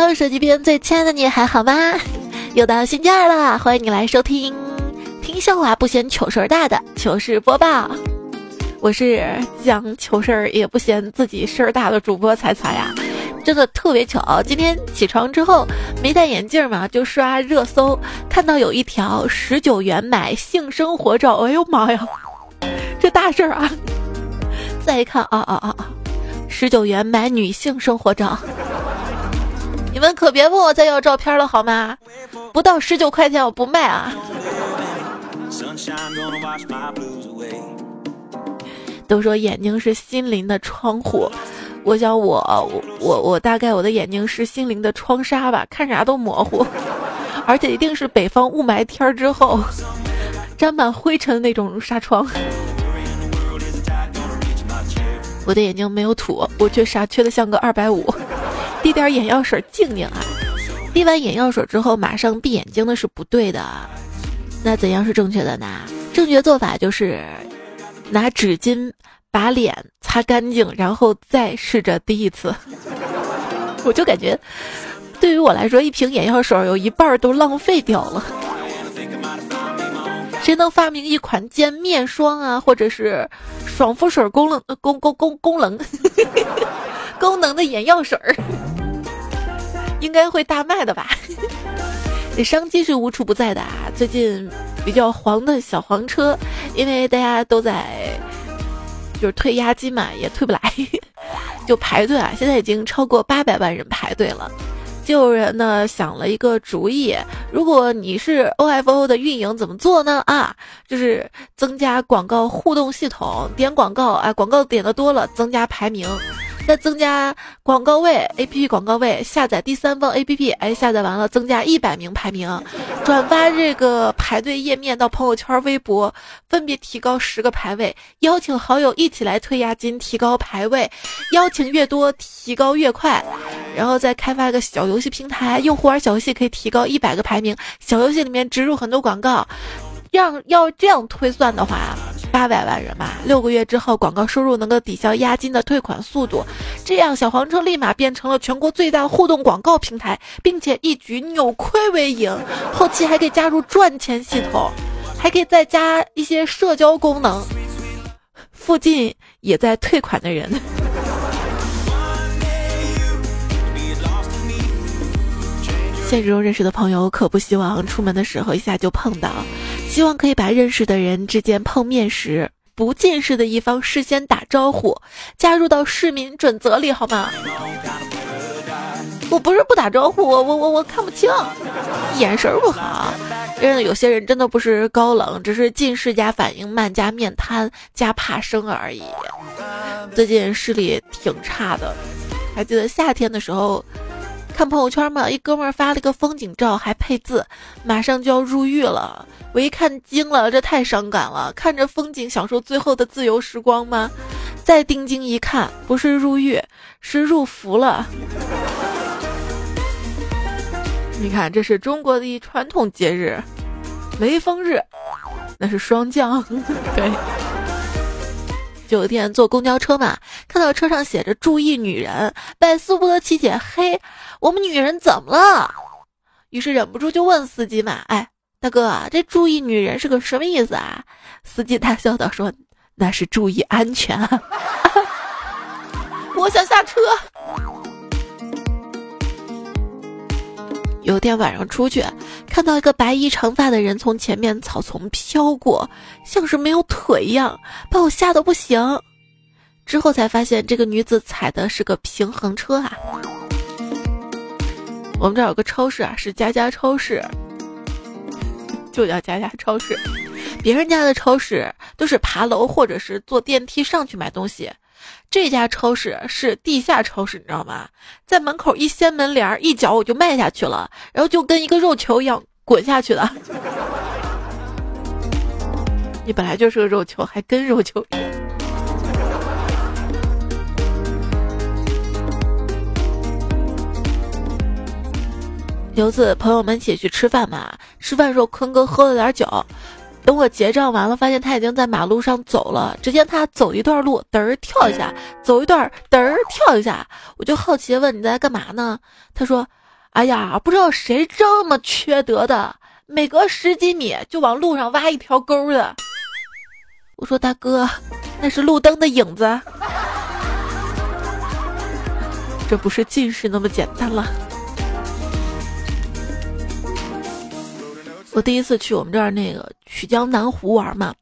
Hello，手机边最亲爱的你还好吗？又到星期二了，欢迎你来收听听笑话不嫌糗事儿大的糗事播报。我是讲糗事儿也不嫌自己事儿大的主播彩彩呀，真的特别巧。今天起床之后没戴眼镜嘛，就刷热搜，看到有一条十九元买性生活照，哎呦妈呀，这大事儿啊！再一看啊啊啊啊，十九元买女性生活照。你们可别问我再要照片了好吗？不到十九块钱我不卖啊！都说眼睛是心灵的窗户，我想我我我我大概我的眼睛是心灵的窗纱吧，看啥都模糊，而且一定是北方雾霾天之后沾满灰尘那种纱窗。我的眼睛没有土，我却傻缺的像个二百五。滴点眼药水静静啊！滴完眼药水之后马上闭眼睛的是不对的，那怎样是正确的呢？正确做法就是拿纸巾把脸擦干净，然后再试着滴一次。我就感觉，对于我来说，一瓶眼药水有一半都浪费掉了。谁能发明一款兼面霜啊，或者是爽肤水功能功功功功能 功能的眼药水儿？应该会大卖的吧？这商机是无处不在的啊！最近比较黄的小黄车，因为大家都在就是退押金嘛，也退不来，就排队啊！现在已经超过八百万人排队了。就有人呢想了一个主意，如果你是 OFO 的运营，怎么做呢？啊，就是增加广告互动系统，点广告，哎，广告点的多了，增加排名。再增加广告位，A P P 广告位，下载第三方 A P P，哎，下载完了增加一百名排名，转发这个排队页面到朋友圈、微博，分别提高十个排位，邀请好友一起来退押金，提高排位，邀请越多提高越快，然后再开发一个小游戏平台，用户玩小游戏可以提高一百个排名，小游戏里面植入很多广告，让要这样推算的话。八百万人嘛，六个月之后广告收入能够抵消押金的退款速度，这样小黄车立马变成了全国最大互动广告平台，并且一举扭亏为盈。后期还可以加入赚钱系统，还可以再加一些社交功能。附近也在退款的人。现实中认识的朋友可不希望出门的时候一下就碰到，希望可以把认识的人之间碰面时不近视的一方事先打招呼，加入到市民准则里好吗？我不是不打招呼，我我我我看不清，眼神不好。因为有些人真的不是高冷，只是近视加反应慢加面瘫加怕生而已。最近视力挺差的，还记得夏天的时候。看朋友圈嘛，一哥们儿发了个风景照，还配字，马上就要入狱了。我一看惊了，这太伤感了。看着风景，享受最后的自由时光吗？再定睛一看，不是入狱，是入伏了。你看，这是中国的传统节日，雷锋日，那是霜降。对。酒店坐公交车嘛，看到车上写着“注意女人”，百思不得其解。嘿，我们女人怎么了？于是忍不住就问司机嘛：“哎，大哥，这‘注意女人’是个什么意思啊？”司机大笑道：“说那是注意安全。”我想下车。有天晚上出去，看到一个白衣长发的人从前面草丛飘过，像是没有腿一样，把我吓得不行。之后才发现，这个女子踩的是个平衡车啊。我们这儿有个超市啊，是家家超市，就叫家家超市。别人家的超市都是爬楼或者是坐电梯上去买东西。这家超市是地下超市，你知道吗？在门口一掀门帘儿，一脚我就迈下去了，然后就跟一个肉球一样滚下去了。你本来就是个肉球，还跟肉球。有次朋友们一起去吃饭嘛，吃饭时候坤哥喝了点酒。等我结账完了，发现他已经在马路上走了。只见他走一段路，嘚儿跳一下；走一段，嘚儿跳一下。我就好奇问：“你在干嘛呢？”他说：“哎呀，不知道谁这么缺德的，每隔十几米就往路上挖一条沟的。我说大哥，那是路灯的影子，这不是近视那么简单了。我第一次去我们这儿那个曲江南湖玩嘛。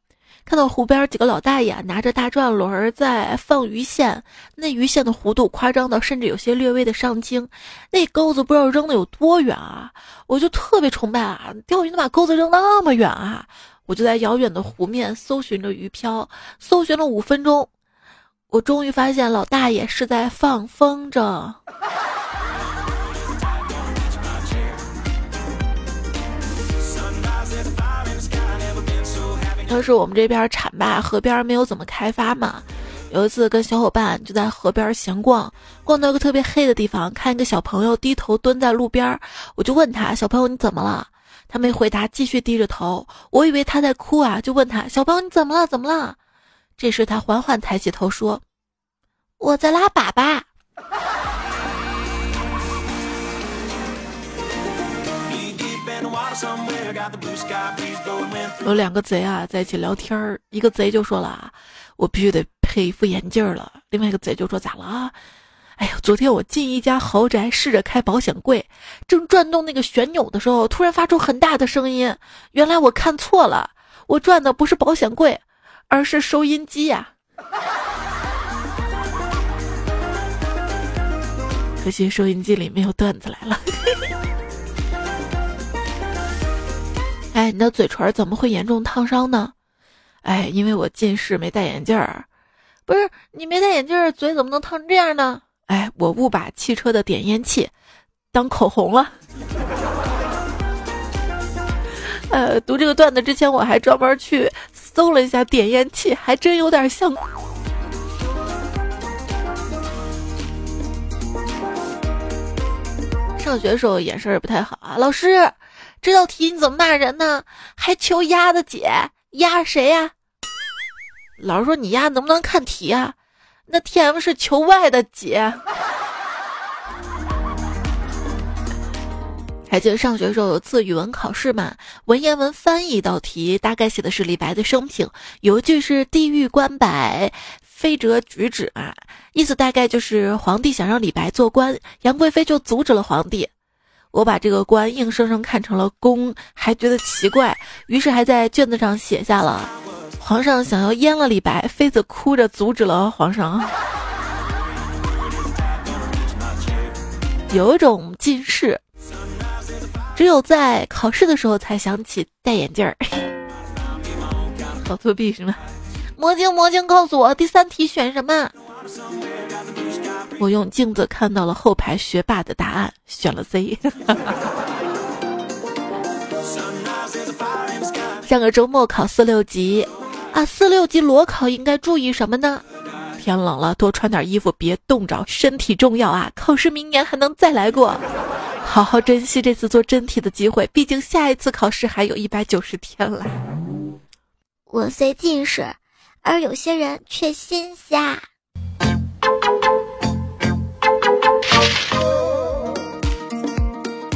看到湖边几个老大爷拿着大转轮在放鱼线，那鱼线的弧度夸张到甚至有些略微的上倾，那钩子不知道扔的有多远啊！我就特别崇拜啊，钓鱼能把钩子扔那么远啊！我就在遥远的湖面搜寻着鱼漂，搜寻了五分钟，我终于发现老大爷是在放风筝。当时我们这边浐灞河边没有怎么开发嘛，有一次跟小伙伴就在河边闲逛，逛到一个特别黑的地方，看一个小朋友低头蹲在路边，我就问他：“小朋友你怎么了？”他没回答，继续低着头。我以为他在哭啊，就问他：“小朋友你怎么了？怎么了？”这时他缓缓抬起头说：“我在拉粑粑。”有两个贼啊，在一起聊天儿。一个贼就说了：“啊，我必须得配一副眼镜了。”另外一个贼就说：“咋了啊？”哎呀，昨天我进一家豪宅，试着开保险柜，正转动那个旋钮的时候，突然发出很大的声音。原来我看错了，我转的不是保险柜，而是收音机呀。可惜收音机里没有段子来了。哎，你的嘴唇怎么会严重烫伤呢？哎，因为我近视没戴眼镜儿。不是你没戴眼镜儿，嘴怎么能烫成这样呢？哎，我误把汽车的点烟器当口红了。呃，读这个段子之前，我还专门去搜了一下点烟器，还真有点像。上学的时候眼神也不太好啊，老师。这道题你怎么骂人呢？还求鸭的解，鸭谁呀？老师说你鸭能不能看题啊？那 T M 是求 Y 的解。还记得上学时候有次语文考试嘛？文言文翻译一道题，大概写的是李白的生平，有一句是“地狱关百，非折举止”嘛，意思大概就是皇帝想让李白做官，杨贵妃就阻止了皇帝。我把这个官硬生生看成了公，还觉得奇怪，于是还在卷子上写下了：皇上想要阉了李白，妃子哭着阻止了皇上。有一种近视，只有在考试的时候才想起戴眼镜儿。好作弊是吗？魔镜魔镜，告诉我第三题选什么？我用镜子看到了后排学霸的答案，选了 C。上个周末考四六级，啊，四六级裸考应该注意什么呢？天冷了，多穿点衣服，别冻着，身体重要啊！考试明年还能再来过，好好珍惜这次做真题的机会，毕竟下一次考试还有一百九十天了。我虽近视，而有些人却心瞎。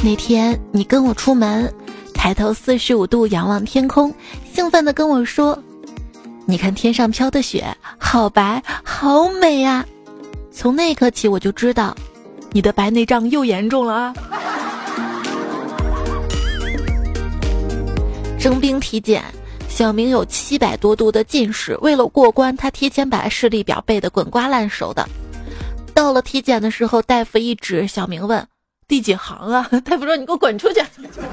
那天你跟我出门，抬头四十五度仰望天空，兴奋地跟我说：“你看天上飘的雪，好白，好美呀！”从那一刻起，我就知道，你的白内障又严重了啊！征兵体检，小明有七百多度的近视，为了过关，他提前把视力表背得滚瓜烂熟的。到了体检的时候，大夫一指，小明问。第几行啊？大夫说：“你给我滚出去。”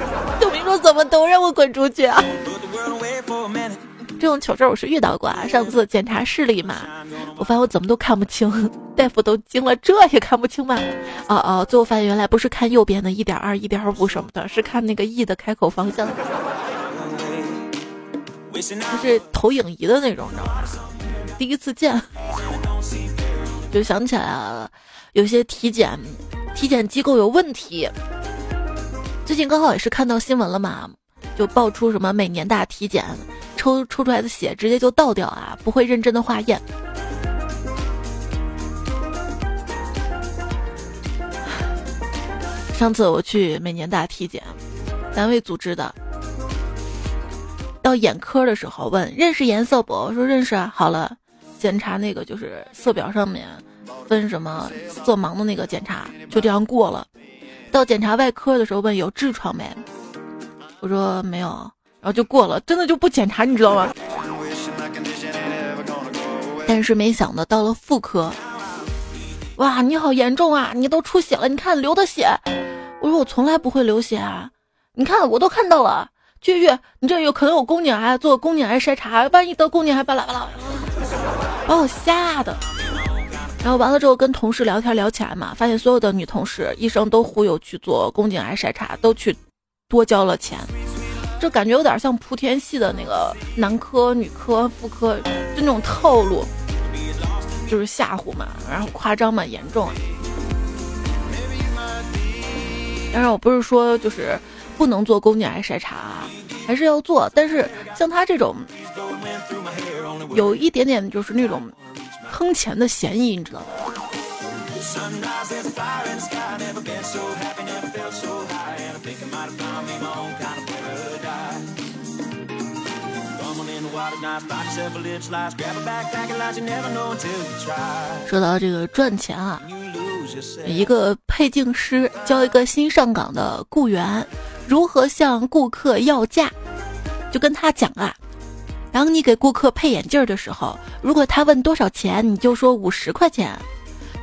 小明说：“怎么都让我滚出去啊？” 这种糗事我是遇到过啊。上次检查视力嘛，我发现我怎么都看不清，大夫都惊了，这也看不清吗？哦哦，最后发现原来不是看右边的一点二、一点五什么的，是看那个 E 的开口方向，就是投影仪的那种，你知道吗？第一次见，就想起来了，有些体检。体检机构有问题，最近刚好也是看到新闻了嘛，就爆出什么每年大体检抽抽出来的血直接就倒掉啊，不会认真的化验。上次我去每年大体检，单位组织的。到眼科的时候问认识颜色不？我说认识啊。好了，检查那个就是色表上面分什么色盲的那个检查，就这样过了。到检查外科的时候问有痔疮没？我说没有，然后就过了，真的就不检查，你知道吗？但是没想到到了妇科，哇，你好严重啊！你都出血了，你看流的血。我说我从来不会流血啊，你看我都看到了。去去，你这有可能有宫颈癌，做宫颈癌筛查，万一得宫颈癌，巴拉巴拉，把我吓的。然后完了之后跟同事聊天聊起来嘛，发现所有的女同事医生都忽悠去做宫颈癌筛查，都去多交了钱，这感觉有点像莆田系的那个男科、女科、妇科，就那种套路，就是吓唬嘛，然后夸张嘛，严重。当然我不是说就是。不能做宫颈癌筛查，还是要做。但是像他这种，有一点点就是那种坑钱的嫌疑，你知道吗？说到这个赚钱啊，一个配镜师教一个新上岗的雇员。如何向顾客要价？就跟他讲啊，当你给顾客配眼镜的时候，如果他问多少钱，你就说五十块钱。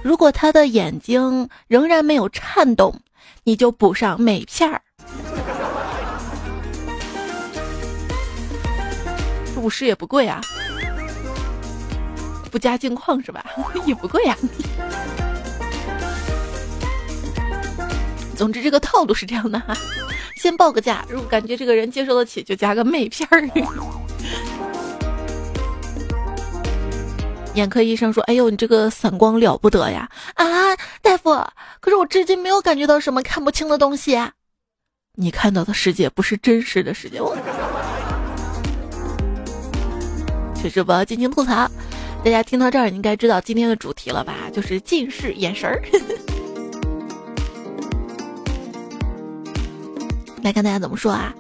如果他的眼睛仍然没有颤动，你就补上镁片儿。五十也不贵啊，不加镜框是吧？也不贵呀。总之，这个套路是这样的哈。先报个价，如果感觉这个人接受得起，就加个妹片儿。眼科医生说：“哎呦，你这个散光了不得呀！”啊，大夫，可是我至今没有感觉到什么看不清的东西。啊你看到的世界不是真实的世界。去直播尽情吐槽，大家听到这儿应该知道今天的主题了吧？就是近视眼神儿。来看大家怎么说啊？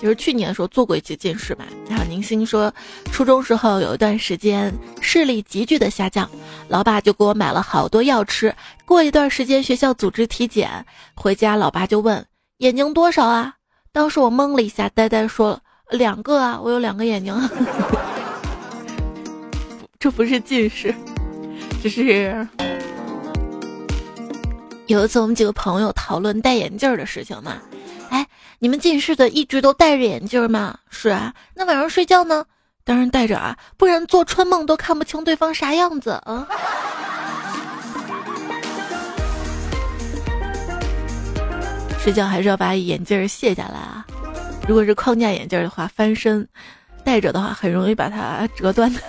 就是去年的时候做过一期近视嘛，然后宁星说，初中时候有一段时间视力急剧的下降，老爸就给我买了好多药吃。过一段时间学校组织体检，回家老爸就问眼睛多少啊？当时我懵了一下，呆呆说两个啊，我有两个眼睛。这不是近视，只是有一次我们几个朋友讨论戴眼镜的事情嘛。你们近视的一直都戴着眼镜吗？是啊，那晚上睡觉呢？当然戴着啊，不然做春梦都看不清对方啥样子啊。睡觉还是要把眼镜卸下来啊。如果是框架眼镜的话，翻身戴着的话，很容易把它折断的。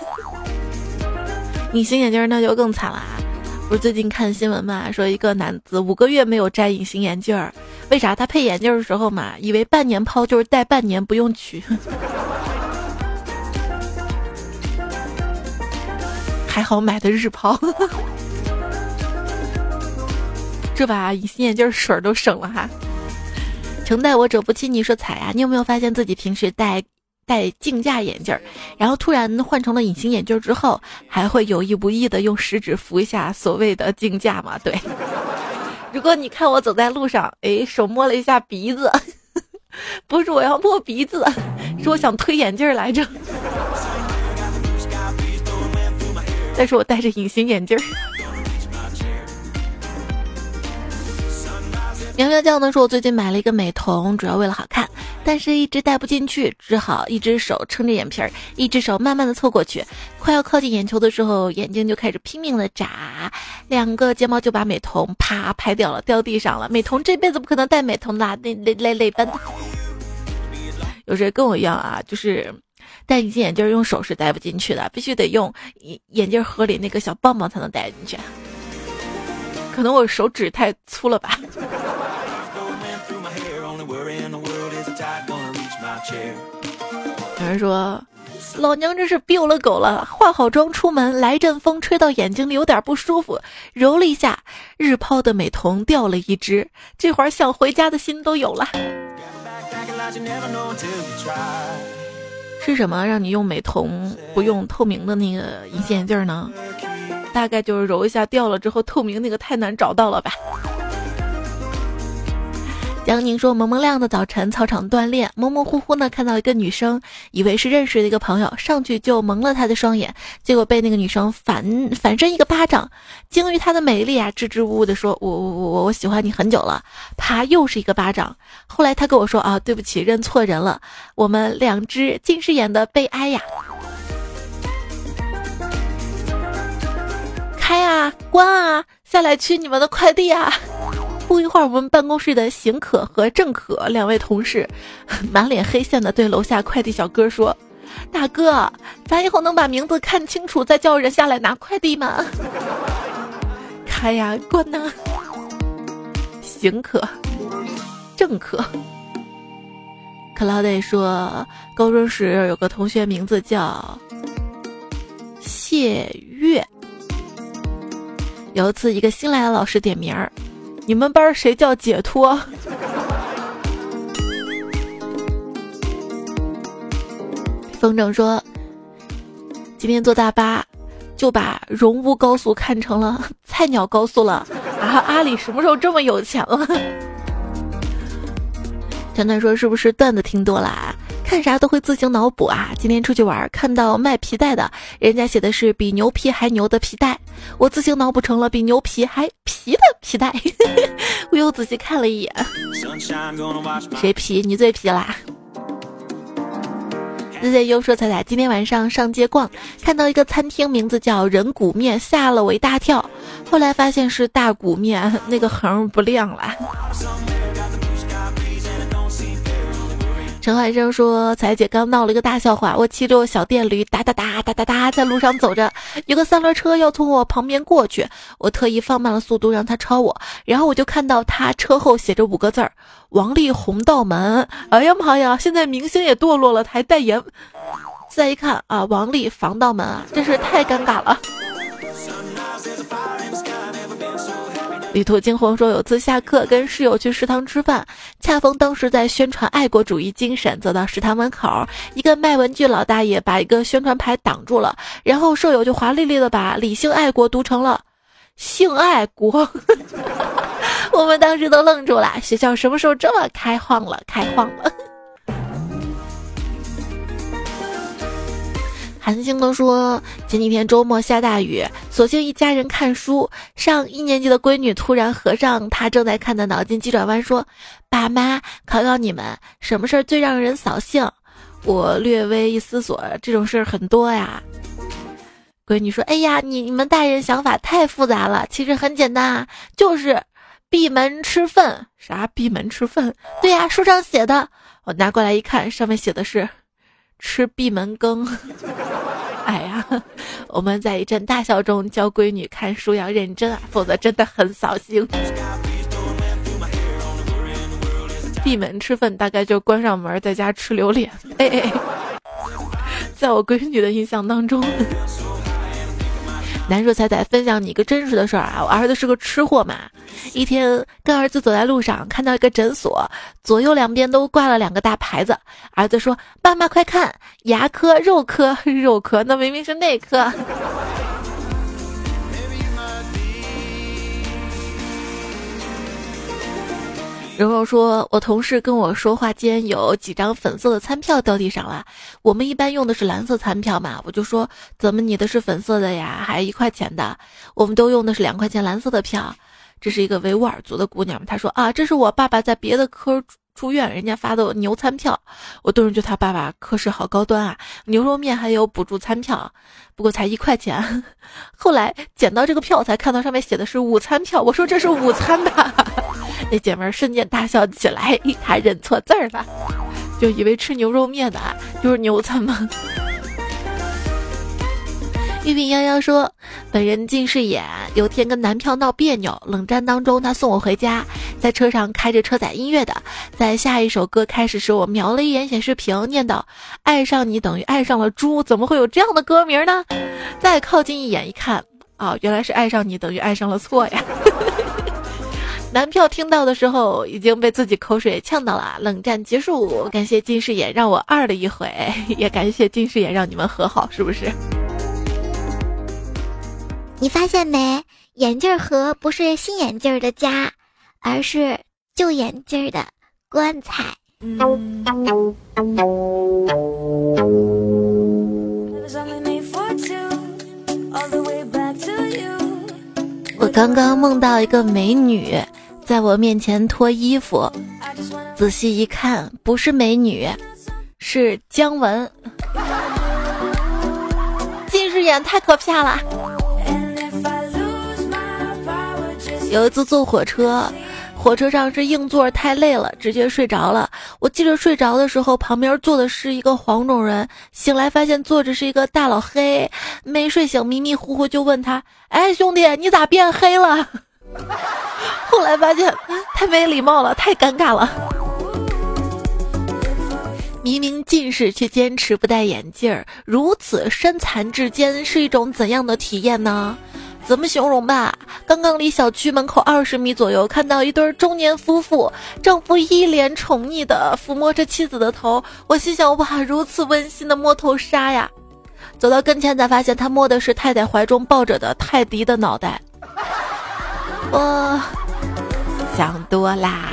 隐形眼镜那就更惨了啊。不是最近看新闻嘛？说一个男子五个月没有摘隐形眼镜儿，为啥？他配眼镜的时候嘛，以为半年抛就是戴半年不用取，还好买的日抛，这把隐形眼镜水儿都省了哈。承戴我者不欺，你说彩呀？你有没有发现自己平时戴？戴镜架眼镜，然后突然换成了隐形眼镜之后，还会有意无意的用食指扶一下所谓的镜架嘛？对。如果你看我走在路上，哎，手摸了一下鼻子，不是我要摸鼻子，是我想推眼镜来着。但是我戴着隐形眼镜苗苗酱呢说：“我最近买了一个美瞳，主要为了好看，但是一直戴不进去，只好一只手撑着眼皮儿，一只手慢慢的凑过去。快要靠近眼球的时候，眼睛就开始拼命的眨，两个睫毛就把美瞳啪拍掉了，掉地上了。美瞳这辈子不可能戴美瞳啦，累累累累奔。有谁跟我一样啊？就是戴隐形眼镜用手是戴不进去的，必须得用眼眼镜盒里那个小棒棒才能戴进去。可能我手指太粗了吧。”有人说，老娘这是 biu 了狗了！化好妆出门，来阵风吹到眼睛里有点不舒服，揉了一下，日抛的美瞳掉了一只，这会儿想回家的心都有了。是什么让你用美瞳不用透明的那个隐形眼镜呢？大概就是揉一下掉了之后，透明那个太难找到了吧。江宁说：“蒙蒙亮的早晨，操场锻炼，模模糊糊呢看到一个女生，以为是认识的一个朋友，上去就蒙了她的双眼，结果被那个女生反 反身一个巴掌。惊于她的美丽啊，支支吾吾的说：我我我我我喜欢你很久了。啪，又是一个巴掌。后来他跟我说啊，对不起，认错人了。我们两只近视眼的悲哀呀。开啊，关啊，下来取你们的快递啊。”不一会儿，我们办公室的邢可和郑可两位同事，满脸黑线的对楼下快递小哥说：“大哥，咱以后能把名字看清楚再叫人下来拿快递吗？” 开呀，关呐！邢可，郑可。克劳德说，高中时有个同学名字叫谢月。有一次，一个新来的老师点名儿。你们班谁叫解脱？风筝说：“今天坐大巴，就把荣乌高速看成了 菜鸟高速了。”啊，阿里什么时候这么有钱了？团团说：“是不是段子听多了？看啥都会自行脑补啊！今天出去玩，看到卖皮带的，人家写的是比牛皮还牛的皮带，我自行脑补成了比牛皮还皮的皮带。我又仔细看了一眼，谁皮？你最皮啦！Z Z U 说：“彩彩，今天晚上上街逛，看到一个餐厅，名字叫人骨面，吓了我一大跳。后来发现是大骨面，那个横不亮了。”陈怀生说：“彩姐刚闹了一个大笑话，我骑着我小电驴哒哒哒哒哒哒在路上走着，有个三轮车要从我旁边过去，我特意放慢了速度让他超我，然后我就看到他车后写着五个字儿：王力宏道门。哎呀妈呀，现在明星也堕落了，还代言。再一看啊，王力防盗门啊，真是太尴尬了。”旅途惊鸿说，有次下课跟室友去食堂吃饭，恰逢当时在宣传爱国主义精神。走到食堂门口，一个卖文具老大爷把一个宣传牌挡住了，然后舍友就华丽丽的把 “理性爱国”读成了“性爱国”。我们当时都愣住了，学校什么时候这么开放了？开放了。韩星都说前几天周末下大雨，索性一家人看书。上一年级的闺女突然合上她正在看的脑筋急转弯，说：“爸妈，考考你们，什么事儿最让人扫兴？”我略微一思索，这种事儿很多呀。闺女说：“哎呀，你你们大人想法太复杂了，其实很简单啊，就是闭门吃粪。啥？闭门吃粪？对呀，书上写的。我拿过来一看，上面写的是。”吃闭门羹，哎呀，我们在一阵大笑中教闺女看书要认真啊，否则真的很扫兴。闭门吃饭大概就关上门在家吃榴莲，哎哎，在我闺女的印象当中。男说彩彩分享你一个真实的事儿啊，我儿子是个吃货嘛。一天跟儿子走在路上，看到一个诊所，左右两边都挂了两个大牌子。儿子说：“爸妈快看，牙科、肉科、肉科，那明明是内科。”然后说：“我同事跟我说话间，有几张粉色的餐票掉地上了。我们一般用的是蓝色餐票嘛，我就说怎么你的是粉色的呀？还一块钱的，我们都用的是两块钱蓝色的票。这是一个维吾尔族的姑娘，她说啊，这是我爸爸在别的科住院，人家发的牛餐票。我顿时觉得他爸爸科室好高端啊，牛肉面还有补助餐票，不过才一块钱。后来捡到这个票，才看到上面写的是午餐票，我说这是午餐吧。”那姐们儿瞬间大笑起来，她认错字儿了，就以为吃牛肉面的就是牛餐吗？一品幺幺说：“本人近视眼，有天跟男票闹别扭，冷战当中他送我回家，在车上开着车载音乐的，在下一首歌开始时，我瞄了一眼显示屏，念叨：爱上你等于爱上了猪，怎么会有这样的歌名呢？再靠近一眼一看，啊，原来是爱上你等于爱上了错呀！男票听到的时候已经被自己口水呛到了。冷战结束，感谢近视眼让我二了一回，也感谢近视眼让你们和好，是不是？”你发现没？眼镜盒不是新眼镜的家，而是旧眼镜的棺材。我刚刚梦到一个美女在我面前脱衣服，仔细一看，不是美女，是姜文。近视眼太可怕了。有一次坐火车，火车上是硬座太累了，直接睡着了。我记得睡着的时候，旁边坐的是一个黄种人，醒来发现坐着是一个大老黑，没睡醒，迷迷糊糊就问他：“哎，兄弟，你咋变黑了？” 后来发现太没礼貌了，太尴尬了。明明近视却坚持不戴眼镜儿，如此身残志坚是一种怎样的体验呢？怎么形容吧？刚刚离小区门口二十米左右，看到一对中年夫妇，丈夫一脸宠溺的抚摸着妻子的头，我心想：哇，如此温馨的摸头杀呀！走到跟前才发现，他摸的是太太怀中抱着的 泰迪的脑袋。我想多啦，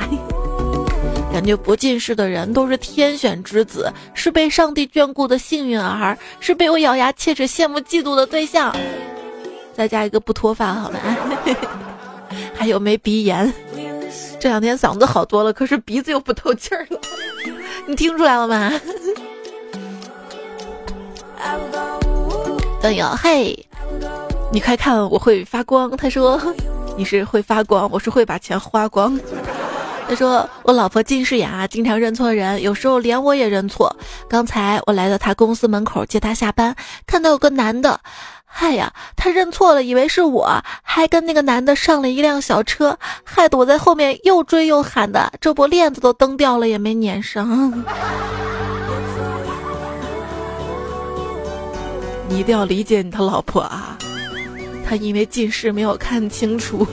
感觉不近视的人都是天选之子，是被上帝眷顾的幸运儿，是被我咬牙切齿羡慕嫉妒的对象。再加一个不脱发，好吗？还有没鼻炎？这两天嗓子好多了，可是鼻子又不透气儿了。你听出来了吗？段友，嘿，你快看，我会发光。他说你是会发光，我是会把钱花光。他说我老婆近视眼啊，经常认错人，有时候连我也认错。刚才我来到他公司门口接他下班，看到有个男的。嗨呀，他认错了，以为是我，还跟那个男的上了一辆小车，害得我在后面又追又喊的，这不链子都蹬掉了也没撵上。你一定要理解你的老婆啊，她因为近视没有看清楚。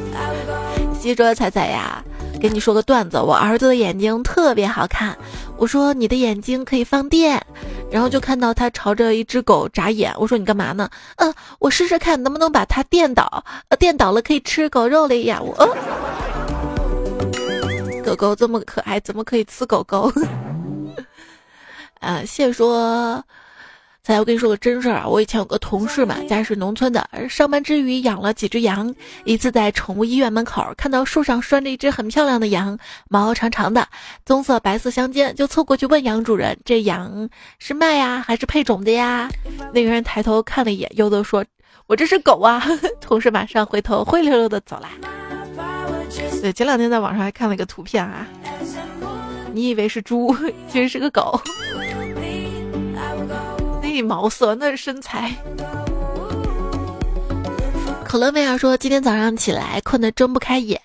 西卓彩彩呀。给你说个段子，我儿子的眼睛特别好看。我说你的眼睛可以放电，然后就看到他朝着一只狗眨眼。我说你干嘛呢？嗯，我试试看能不能把它电倒。呃，电倒了可以吃狗肉了呀。我，狗狗这么可爱，怎么可以吃狗狗？啊，谢说。来，我跟你说个真事儿啊！我以前有个同事嘛，家是农村的，上班之余养了几只羊。一次在宠物医院门口看到树上拴着一只很漂亮的羊，毛长长的，棕色白色相间，就凑过去问羊主人：“这羊是卖呀，还是配种的呀？”那个人抬头看了一眼，悠悠说：“我这是狗啊。”同事马上回头灰溜溜的走了。对，前两天在网上还看了一个图片啊，你以为是猪，其实是个狗。毛色那是身材。可乐妹儿说，今天早上起来困得睁不开眼，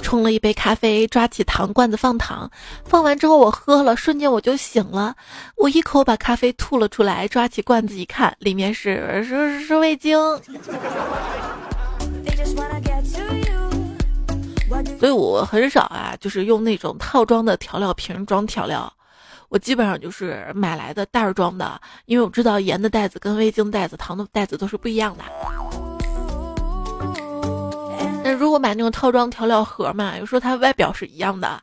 冲了一杯咖啡，抓起糖罐子放糖，放完之后我喝了，瞬间我就醒了，我一口把咖啡吐了出来，抓起罐子一看，里面是是是味精。所以我很少啊，就是用那种套装的调料瓶装调料。我基本上就是买来的袋儿装的，因为我知道盐的袋子跟味精袋子、糖的袋子都是不一样的。那如果买那种套装调料盒嘛，有时候它外表是一样的，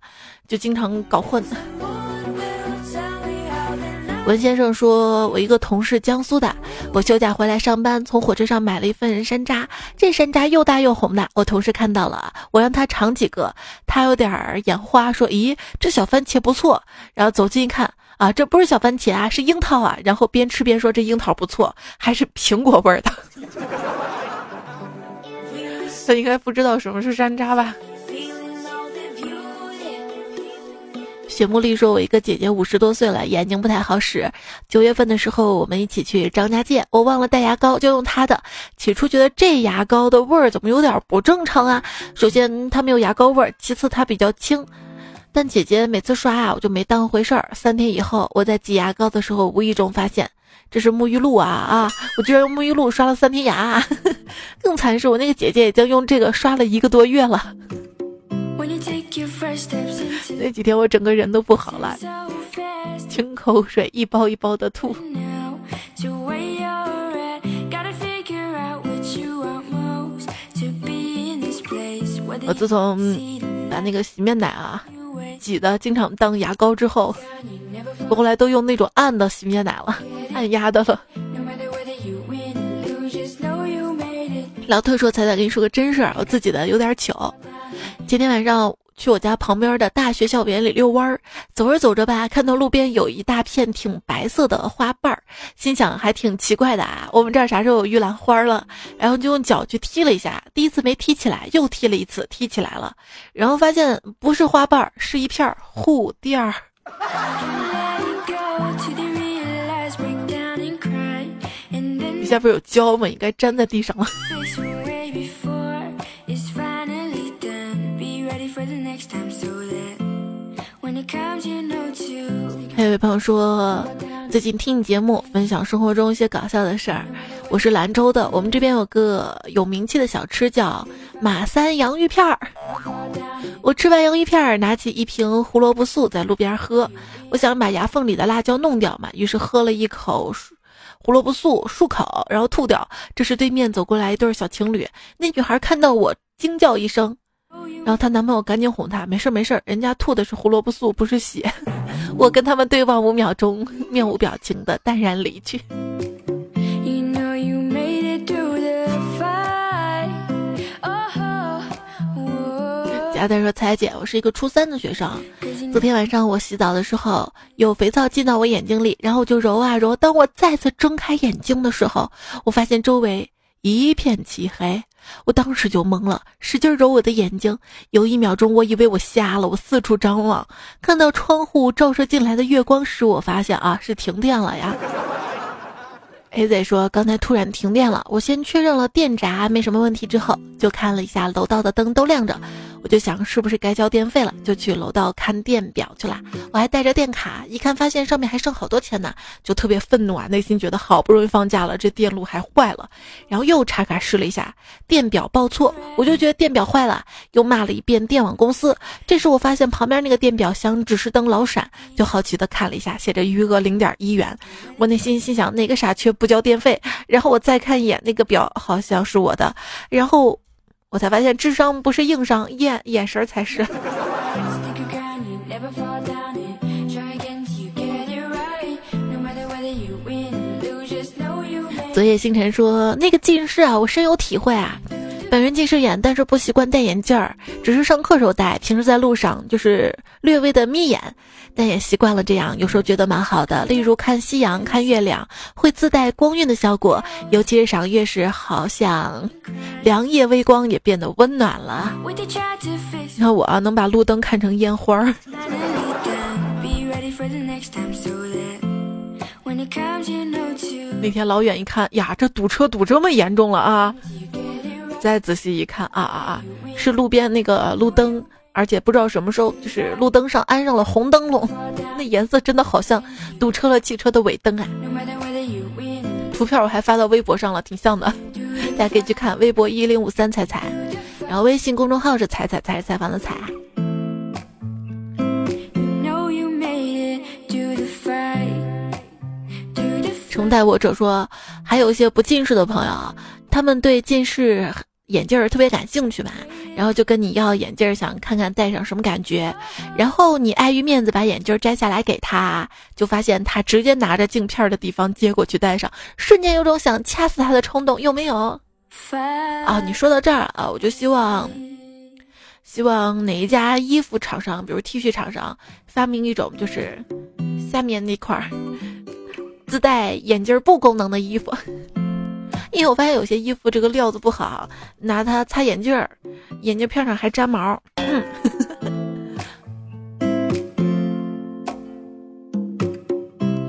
就经常搞混。文先生说：“我一个同事江苏的，我休假回来上班，从火车上买了一份人山楂，这山楂又大又红的。我同事看到了，我让他尝几个，他有点眼花，说：‘咦，这小番茄不错。’然后走近一看，啊，这不是小番茄啊，是樱桃啊。然后边吃边说：‘这樱桃不错，还是苹果味儿的。’他应该不知道什么是山楂吧？”雪茉莉说：“我一个姐姐五十多岁了，眼睛不太好使。九月份的时候，我们一起去张家界，我忘了带牙膏，就用她的。起初觉得这牙膏的味儿怎么有点不正常啊？首先它没有牙膏味儿，其次它比较轻。但姐姐每次刷啊，我就没当回事儿。三天以后，我在挤牙膏的时候，无意中发现这是沐浴露啊啊！我居然用沐浴露刷了三天牙。更惨是我那个姐姐已经用这个刷了一个多月了。”那几天我整个人都不好了，清口水一包一包的吐。我自从把那个洗面奶啊挤的经常当牙膏之后，我后来都用那种暗的洗面奶了，按压的了。老特说：“彩彩，跟你说个真事儿，我自己的有点糗。今天晚上。”去我家旁边的大学校园里遛弯儿，走着走着吧，看到路边有一大片挺白色的花瓣儿，心想还挺奇怪的啊，我们这儿啥时候有玉兰花了？然后就用脚去踢了一下，第一次没踢起来，又踢了一次，踢起来了，然后发现不是花瓣儿，是一片护垫儿。底下不是有胶吗？应该粘在地上了。有位朋友说，最近听你节目，分享生活中一些搞笑的事儿。我是兰州的，我们这边有个有名气的小吃叫马三洋芋片儿。我吃完洋芋片儿，拿起一瓶胡萝卜素在路边喝。我想把牙缝里的辣椒弄掉嘛，于是喝了一口胡萝卜素漱口，然后吐掉。这时对面走过来一对小情侣，那女孩看到我惊叫一声。然后她男朋友赶紧哄她，没事没事，人家吐的是胡萝卜素，不是血。我跟他们对望五秒钟，面无表情的淡然离去。佳佳说：“彩姐，我是一个初三的学生。昨天晚上我洗澡的时候，有肥皂进到我眼睛里，然后我就揉啊揉。当我再次睁开眼睛的时候，我发现周围一片漆黑。”我当时就懵了，使劲揉我的眼睛。有一秒钟，我以为我瞎了。我四处张望，看到窗户照射进来的月光时，我发现啊，是停电了呀。A Z 说：“刚才突然停电了，我先确认了电闸没什么问题之后，就看了一下楼道的灯都亮着，我就想是不是该交电费了，就去楼道看电表去了。我还带着电卡，一看发现上面还剩好多钱呢，就特别愤怒啊，内心觉得好不容易放假了，这电路还坏了。然后又插卡试了一下，电表报错，我就觉得电表坏了，又骂了一遍电网公司。这时我发现旁边那个电表箱指示灯老闪，就好奇的看了一下，写着余额零点一元。我内心心想，哪个傻缺不？”不交电费，然后我再看一眼那个表，好像是我的，然后我才发现智商不是硬伤，眼眼神才是。昨夜星辰说：“那个近视啊，我深有体会啊。本人近视眼，但是不习惯戴眼镜儿，只是上课时候戴，平时在路上就是略微的眯眼。”但也习惯了这样，有时候觉得蛮好的。例如看夕阳、看月亮，会自带光晕的效果，尤其是赏月时，好像凉夜微光也变得温暖了。你看我啊，能把路灯看成烟花儿。那天老远一看呀，这堵车堵这么严重了啊！再仔细一看啊啊啊，是路边那个路灯。而且不知道什么时候，就是路灯上安上了红灯笼，那颜色真的好像堵车了汽车的尾灯啊！图片我还发到微博上了，挺像的，大家可以去看微博一零五三彩彩，然后微信公众号是彩彩才是采访的彩。重带我者说，还有一些不近视的朋友，他们对近视。眼镜儿特别感兴趣吧，然后就跟你要眼镜儿，想看看戴上什么感觉。然后你碍于面子把眼镜儿摘下来给他，就发现他直接拿着镜片的地方接过去戴上，瞬间有种想掐死他的冲动，有没有？啊，你说到这儿啊，我就希望，希望哪一家衣服厂商，比如 T 恤厂商，发明一种就是下面那块儿 自带眼镜布功能的衣服。因为我发现有些衣服这个料子不好，拿它擦眼镜儿，眼镜片上还粘毛。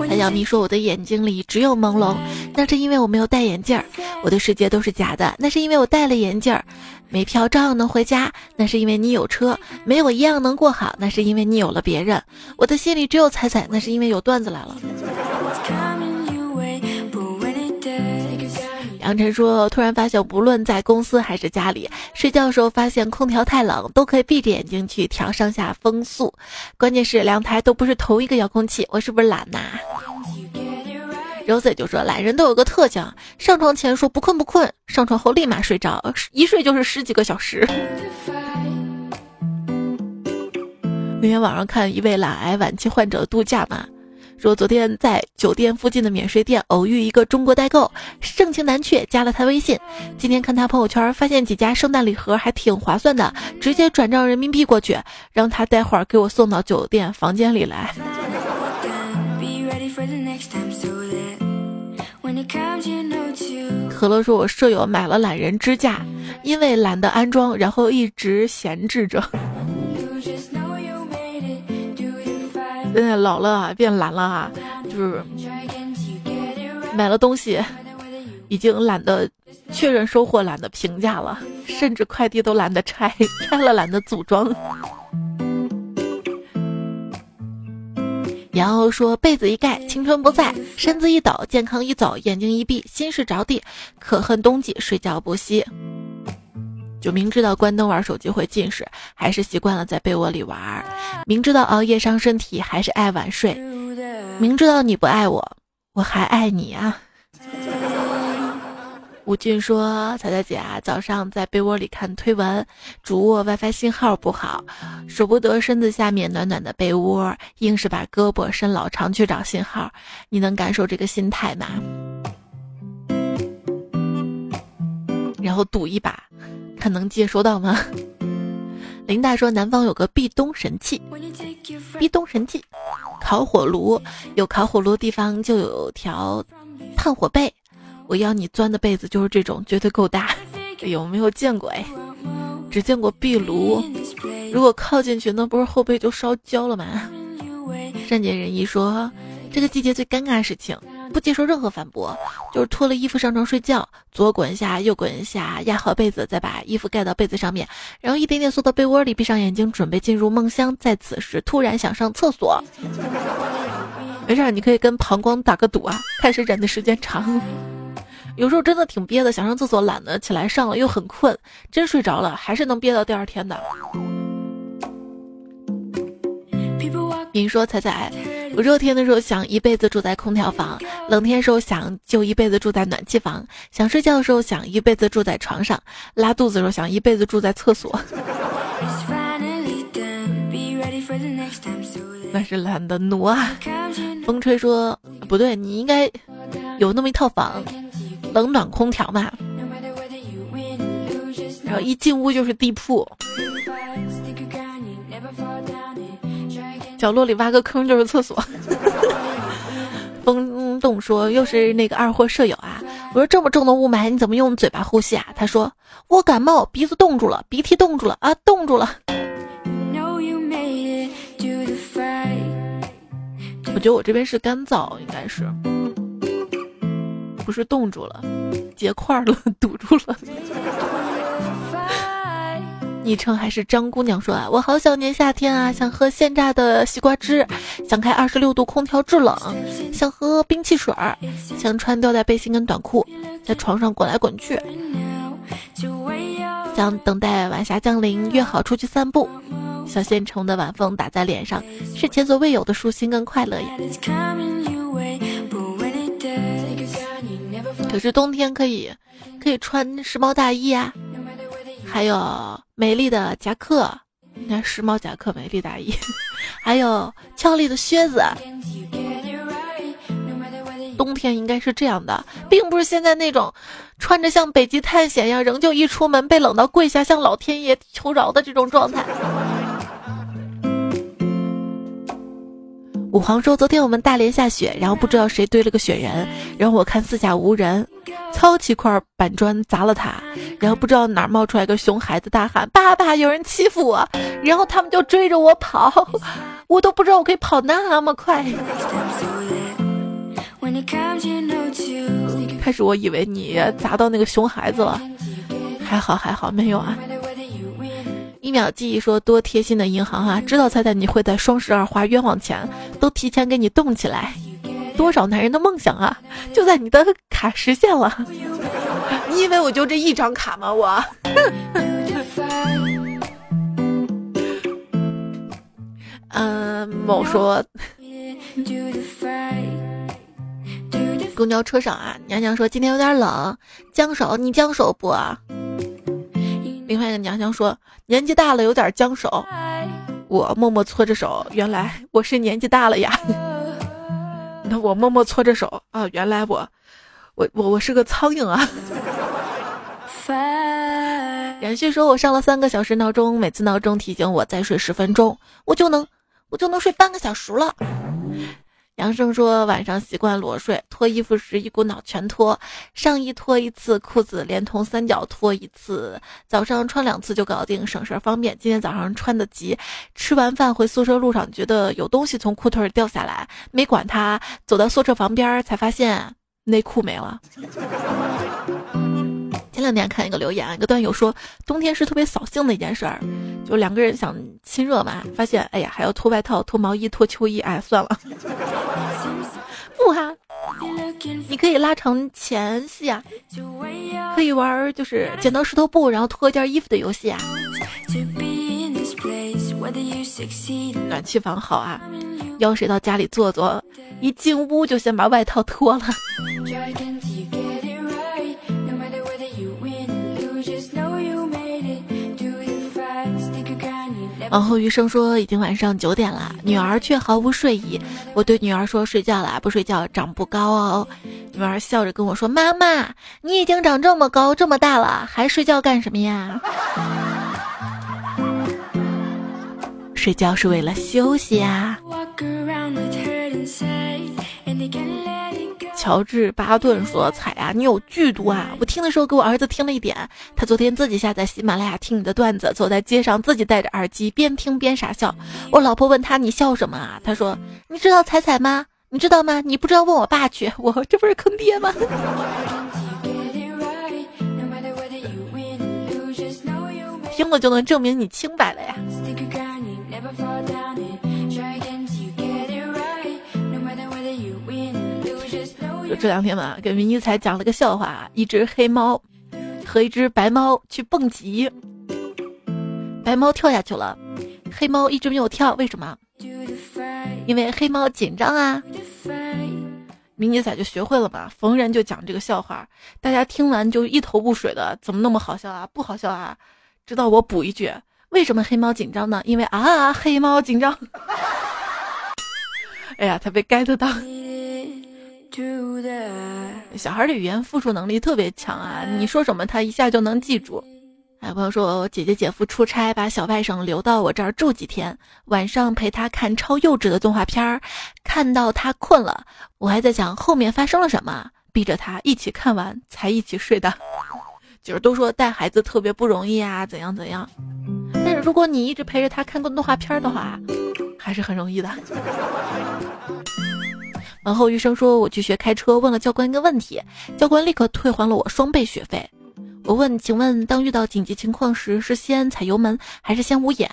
韩小咪说：“我的眼睛里只有朦胧，那是因为我没有戴眼镜儿。我的世界都是假的，那是因为我戴了眼镜儿。没票照样能回家，那是因为你有车；没我一样能过好，那是因为你有了别人。我的心里只有彩彩，那是因为有段子来了。”杨晨说：“突然发现，无论在公司还是家里，睡觉的时候发现空调太冷，都可以闭着眼睛去调上下风速。关键是两台都不是同一个遥控器，我是不是懒呐？” Rose 就说：“懒人都有个特性，上床前说不困不困，上床后立马睡着，一睡就是十几个小时。”那天晚上看一位懒癌晚期患者度假嘛。说昨天在酒店附近的免税店偶遇一个中国代购，盛情难却，加了他微信。今天看他朋友圈，发现几家圣诞礼盒还挺划算的，直接转账人民币过去，让他待会儿给我送到酒店房间里来。可乐说：“我舍友买了懒人支架，因为懒得安装，然后一直闲置着。”现在老了啊，变懒了啊，就是买了东西，已经懒得确认收货，懒得评价了，甚至快递都懒得拆，拆了懒得组装。然后说被子一盖，青春不在；身子一抖，健康一走；眼睛一闭，心事着地。可恨冬季睡觉不息。就明知道关灯玩手机会近视，还是习惯了在被窝里玩；明知道熬夜伤身体，还是爱晚睡；明知道你不爱我，我还爱你啊！吴俊说：“彩彩姐啊，早上在被窝里看推文，主卧 WiFi 信号不好，舍不得身子下面暖暖的被窝，硬是把胳膊伸老长去找信号。你能感受这个心态吗？”然后赌一把。看能接收到吗？林大说南方有个壁咚神器，壁咚神器，烤火炉有烤火炉地方就有条炭火被，我要你钻的被子就是这种，绝对够大。有没有见过？哎，只见过壁炉，如果靠进去，那不是后背就烧焦了吗？善解人意说，这个季节最尴尬的事情。不接受任何反驳，就是脱了衣服上床睡觉，左滚一下右滚一下，压好被子，再把衣服盖到被子上面，然后一点点缩到被窝里，闭上眼睛，准备进入梦乡。在此时突然想上厕所，没事，你可以跟膀胱打个赌啊，看谁忍的时间长。有时候真的挺憋的，想上厕所，懒得起来上了，又很困，真睡着了，还是能憋到第二天的。您说彩彩。我热天的时候想一辈子住在空调房，冷天时候想就一辈子住在暖气房，想睡觉的时候想一辈子住在床上，拉肚子的时候想一辈子住在厕所。那是懒得挪啊！风吹说不对，你应该有那么一套房，冷暖空调嘛。然后一进屋就是地铺。角落里挖个坑就是厕所。风洞说：“又是那个二货舍友啊！”我说：“这么重的雾霾，你怎么用嘴巴呼吸啊？”他说：“我感冒，鼻子冻住了，鼻涕冻住了啊，冻住了。”我觉得我这边是干燥，应该是不是冻住了，结块了，堵住了。昵称还是张姑娘说啊，我好想念夏天啊，想喝现榨的西瓜汁，想开二十六度空调制冷，想喝冰汽水儿，想穿吊带背心跟短裤，在床上滚来滚去，想等待晚霞降临，约好出去散步。小县城的晚风打在脸上，是前所未有的舒心跟快乐呀。可是冬天可以，可以穿时髦大衣啊。还有美丽的夹克，你看时髦夹克、美丽大衣，还有俏丽的靴子。冬天应该是这样的，并不是现在那种穿着像北极探险一样，仍旧一出门被冷到跪下向老天爷求饶的这种状态。五皇说：“昨天我们大连下雪，然后不知道谁堆了个雪人，然后我看四下无人，操起块板砖砸了他，然后不知道哪儿冒出来个熊孩子大喊：‘爸爸，有人欺负我！’然后他们就追着我跑，我都不知道我可以跑那么快。”开始我以为你砸到那个熊孩子了，还好还好没有啊。一秒记忆说多贴心的银行啊，知道猜猜你会在双十二花冤枉钱，都提前给你动起来。多少男人的梦想啊，就在你的卡实现了。你以为我就这一张卡吗？我。嗯，某说。公交车上啊，娘娘说今天有点冷，僵手，你僵手不？另外一个娘娘说年纪大了有点僵手，我默默搓着手，原来我是年纪大了呀。那我默默搓着手啊，原来我，我我我是个苍蝇啊。连续说我上了三个小时闹钟，每次闹钟提醒我再睡十分钟，我就能我就能睡半个小时了。杨生说晚上习惯裸睡，脱衣服时一股脑全脱，上衣脱一次，裤子连同三角脱一次，早上穿两次就搞定，省事方便。今天早上穿的急，吃完饭回宿舍路上觉得有东西从裤腿掉下来，没管它，走到宿舍旁边才发现内裤没了。前两天看一个留言，一个段友说冬天是特别扫兴的一件事儿，就两个人想亲热嘛，发现哎呀还要脱外套、脱毛衣、脱秋衣，哎算了，不哈，你可以拉长前戏啊，可以玩就是剪刀石头布，然后脱一件衣服的游戏啊。暖气房好啊，邀谁到家里坐坐，一进屋就先把外套脱了。往后余生说：“已经晚上九点了，女儿却毫无睡意。我对女儿说：‘睡觉了，不睡觉长不高哦。’女儿笑着跟我说：‘妈妈，你已经长这么高这么大了，还睡觉干什么呀？’ 睡觉是为了休息啊。”乔治巴顿说：“彩啊，你有剧毒啊！我听的时候给我儿子听了一点，他昨天自己下载喜马拉雅听你的段子，走在街上自己戴着耳机边听边傻笑。我老婆问他你笑什么啊？他说你知道彩彩吗？你知道吗？你不知道问我爸去，我这不是坑爹吗？听了就能证明你清白了呀。”这两天嘛，给明一才讲了个笑话：一只黑猫和一只白猫去蹦极，白猫跳下去了，黑猫一直没有跳，为什么？因为黑猫紧张啊。明一仔就学会了嘛，逢人就讲这个笑话，大家听完就一头雾水的，怎么那么好笑啊？不好笑啊？直到我补一句：为什么黑猫紧张呢？因为啊，黑猫紧张。哎呀，他被 get 到。小孩的语言复述能力特别强啊！你说什么，他一下就能记住。还有朋友说，我姐姐姐夫出差，把小外甥留到我这儿住几天，晚上陪他看超幼稚的动画片儿，看到他困了，我还在想后面发生了什么，逼着他一起看完才一起睡的。就是都说带孩子特别不容易啊，怎样怎样，但是如果你一直陪着他看过动画片的话，还是很容易的。往后医生说：“我去学开车，问了教官一个问题，教官立刻退还了我双倍学费。我问，请问当遇到紧急情况时，是先踩油门还是先捂眼？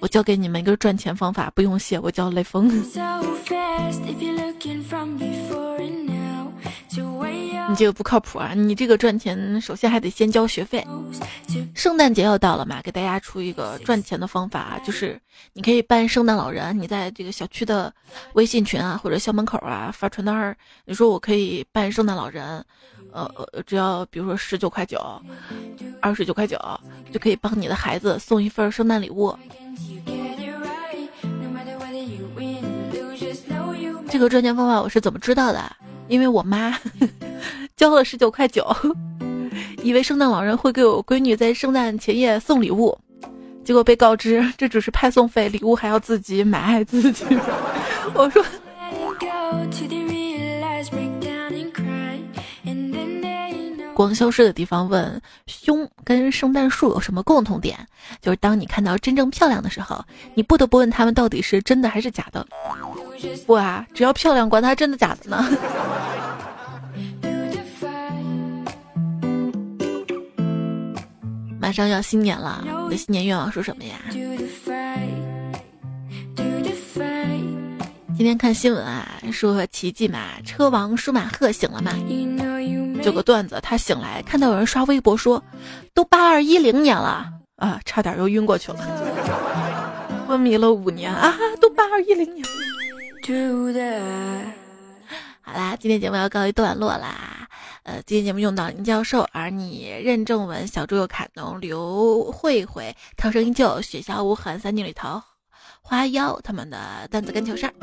我教给你们一个赚钱方法，不用谢，我叫雷锋。”你这个不靠谱啊！你这个赚钱，首先还得先交学费。圣诞节要到了嘛，给大家出一个赚钱的方法，就是你可以扮圣诞老人，你在这个小区的微信群啊，或者校门口啊发传单儿，你说我可以扮圣诞老人，呃呃，只要比如说十九块九，二十九块九，就可以帮你的孩子送一份圣诞礼物。这个赚钱方法我是怎么知道的？因为我妈 交了十九块九，以为圣诞老人会给我闺女在圣诞前夜送礼物，结果被告知这只是派送费，礼物还要自己买自己。我说，光消失的地方问：胸跟圣诞树有什么共同点？就是当你看到真正漂亮的时候，你不得不问他们到底是真的还是假的。不啊，只要漂亮，管它真的假的呢。马上要新年了，你的新年愿望是什么呀？今天看新闻啊，说奇迹嘛，车王舒马赫醒了嘛。有个段子，他醒来看到有人刷微博说，都八二一零年了啊，差点又晕过去了。昏迷了五年啊，都八二一零年了。好啦，今天节目要告一段落啦。呃，今天节目用到林教授，而你任正文、小猪又卡农、刘慧慧、涛声依旧、雪消无痕、三井里桃花妖他们的单子跟糗事儿。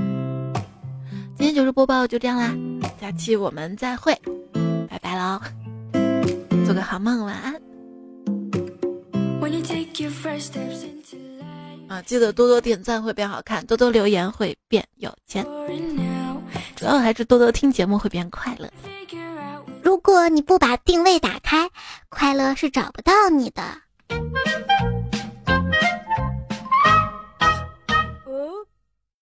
今天糗事播报就这样啦，下期我们再会，拜拜喽，做个好梦，晚安。啊，记得多多点赞会变好看，多多留言会变有钱，主要还是多多听节目会变快乐。如果你不把定位打开，快乐是找不到你的。